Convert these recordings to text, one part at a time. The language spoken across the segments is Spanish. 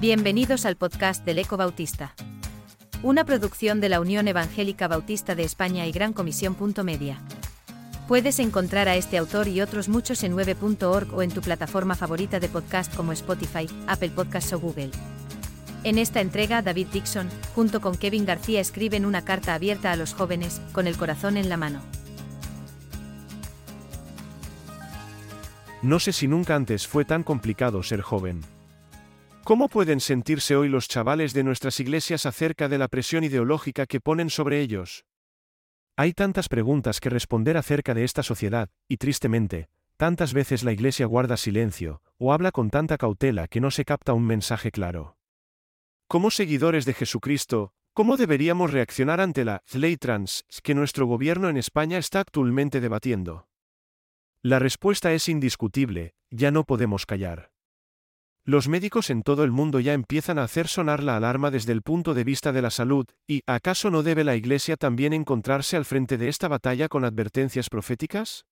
Bienvenidos al podcast del Eco Bautista. Una producción de la Unión Evangélica Bautista de España y Gran Comisión. Media. Puedes encontrar a este autor y otros muchos en 9.org o en tu plataforma favorita de podcast como Spotify, Apple Podcasts o Google. En esta entrega, David Dixon, junto con Kevin García, escriben una carta abierta a los jóvenes, con el corazón en la mano. No sé si nunca antes fue tan complicado ser joven. ¿Cómo pueden sentirse hoy los chavales de nuestras iglesias acerca de la presión ideológica que ponen sobre ellos? Hay tantas preguntas que responder acerca de esta sociedad, y tristemente, tantas veces la iglesia guarda silencio, o habla con tanta cautela que no se capta un mensaje claro. Como seguidores de Jesucristo, ¿cómo deberíamos reaccionar ante la ley trans que nuestro gobierno en España está actualmente debatiendo? La respuesta es indiscutible, ya no podemos callar. Los médicos en todo el mundo ya empiezan a hacer sonar la alarma desde el punto de vista de la salud, y ¿acaso no debe la Iglesia también encontrarse al frente de esta batalla con advertencias proféticas?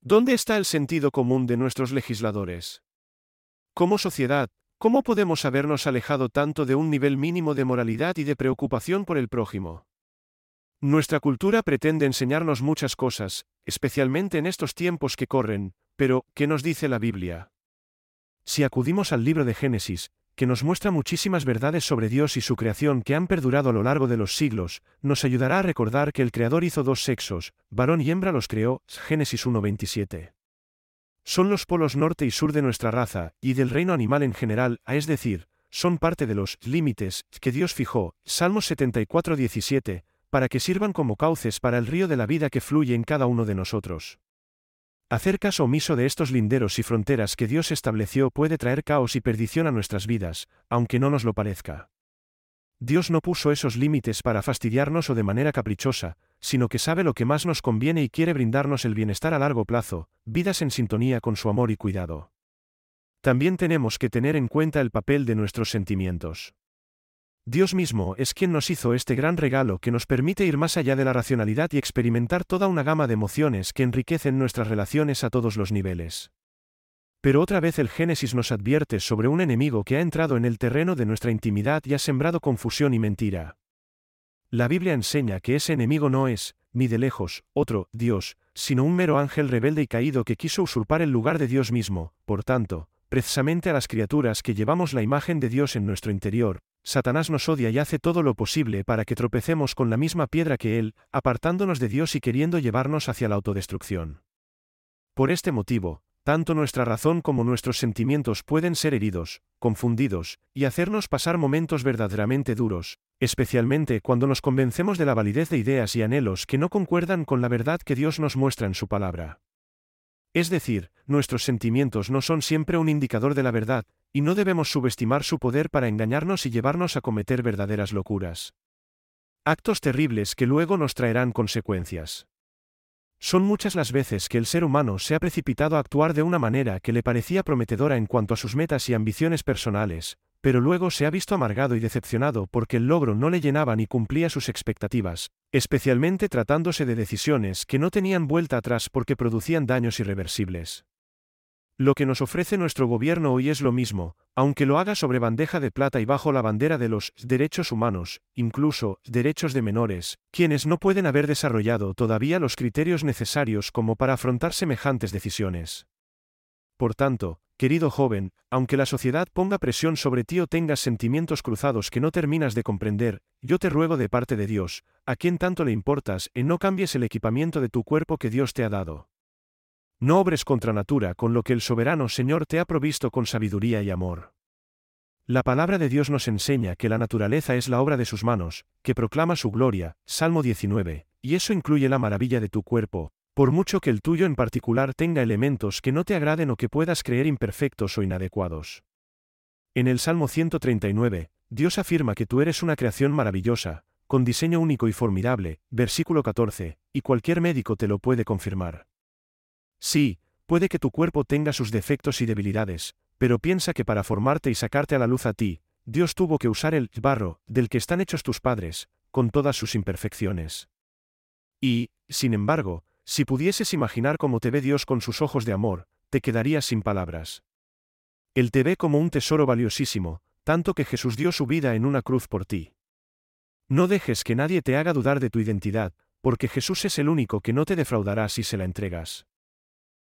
¿Dónde está el sentido común de nuestros legisladores? Como sociedad, ¿cómo podemos habernos alejado tanto de un nivel mínimo de moralidad y de preocupación por el prójimo? Nuestra cultura pretende enseñarnos muchas cosas, especialmente en estos tiempos que corren, pero, ¿qué nos dice la Biblia? Si acudimos al libro de Génesis, que nos muestra muchísimas verdades sobre Dios y su creación que han perdurado a lo largo de los siglos, nos ayudará a recordar que el Creador hizo dos sexos, varón y hembra los creó, Génesis 1.27. Son los polos norte y sur de nuestra raza, y del reino animal en general, es decir, son parte de los límites que Dios fijó, Salmos 74.17, para que sirvan como cauces para el río de la vida que fluye en cada uno de nosotros. Hacer caso omiso de estos linderos y fronteras que Dios estableció puede traer caos y perdición a nuestras vidas, aunque no nos lo parezca. Dios no puso esos límites para fastidiarnos o de manera caprichosa, sino que sabe lo que más nos conviene y quiere brindarnos el bienestar a largo plazo, vidas en sintonía con su amor y cuidado. También tenemos que tener en cuenta el papel de nuestros sentimientos. Dios mismo es quien nos hizo este gran regalo que nos permite ir más allá de la racionalidad y experimentar toda una gama de emociones que enriquecen nuestras relaciones a todos los niveles. Pero otra vez el Génesis nos advierte sobre un enemigo que ha entrado en el terreno de nuestra intimidad y ha sembrado confusión y mentira. La Biblia enseña que ese enemigo no es, ni de lejos, otro, Dios, sino un mero ángel rebelde y caído que quiso usurpar el lugar de Dios mismo, por tanto, precisamente a las criaturas que llevamos la imagen de Dios en nuestro interior, Satanás nos odia y hace todo lo posible para que tropecemos con la misma piedra que él, apartándonos de Dios y queriendo llevarnos hacia la autodestrucción. Por este motivo, tanto nuestra razón como nuestros sentimientos pueden ser heridos, confundidos, y hacernos pasar momentos verdaderamente duros, especialmente cuando nos convencemos de la validez de ideas y anhelos que no concuerdan con la verdad que Dios nos muestra en su palabra. Es decir, nuestros sentimientos no son siempre un indicador de la verdad, y no debemos subestimar su poder para engañarnos y llevarnos a cometer verdaderas locuras. Actos terribles que luego nos traerán consecuencias. Son muchas las veces que el ser humano se ha precipitado a actuar de una manera que le parecía prometedora en cuanto a sus metas y ambiciones personales, pero luego se ha visto amargado y decepcionado porque el logro no le llenaba ni cumplía sus expectativas, especialmente tratándose de decisiones que no tenían vuelta atrás porque producían daños irreversibles. Lo que nos ofrece nuestro gobierno hoy es lo mismo, aunque lo haga sobre bandeja de plata y bajo la bandera de los derechos humanos, incluso derechos de menores, quienes no pueden haber desarrollado todavía los criterios necesarios como para afrontar semejantes decisiones. Por tanto, querido joven, aunque la sociedad ponga presión sobre ti o tengas sentimientos cruzados que no terminas de comprender, yo te ruego de parte de Dios, a quien tanto le importas, en no cambies el equipamiento de tu cuerpo que Dios te ha dado. No obres contra natura con lo que el soberano Señor te ha provisto con sabiduría y amor. La palabra de Dios nos enseña que la naturaleza es la obra de sus manos, que proclama su gloria, Salmo 19, y eso incluye la maravilla de tu cuerpo, por mucho que el tuyo en particular tenga elementos que no te agraden o que puedas creer imperfectos o inadecuados. En el Salmo 139, Dios afirma que tú eres una creación maravillosa, con diseño único y formidable, versículo 14, y cualquier médico te lo puede confirmar. Sí, puede que tu cuerpo tenga sus defectos y debilidades, pero piensa que para formarte y sacarte a la luz a ti, Dios tuvo que usar el barro, del que están hechos tus padres, con todas sus imperfecciones. Y, sin embargo, si pudieses imaginar cómo te ve Dios con sus ojos de amor, te quedarías sin palabras. Él te ve como un tesoro valiosísimo, tanto que Jesús dio su vida en una cruz por ti. No dejes que nadie te haga dudar de tu identidad, porque Jesús es el único que no te defraudará si se la entregas.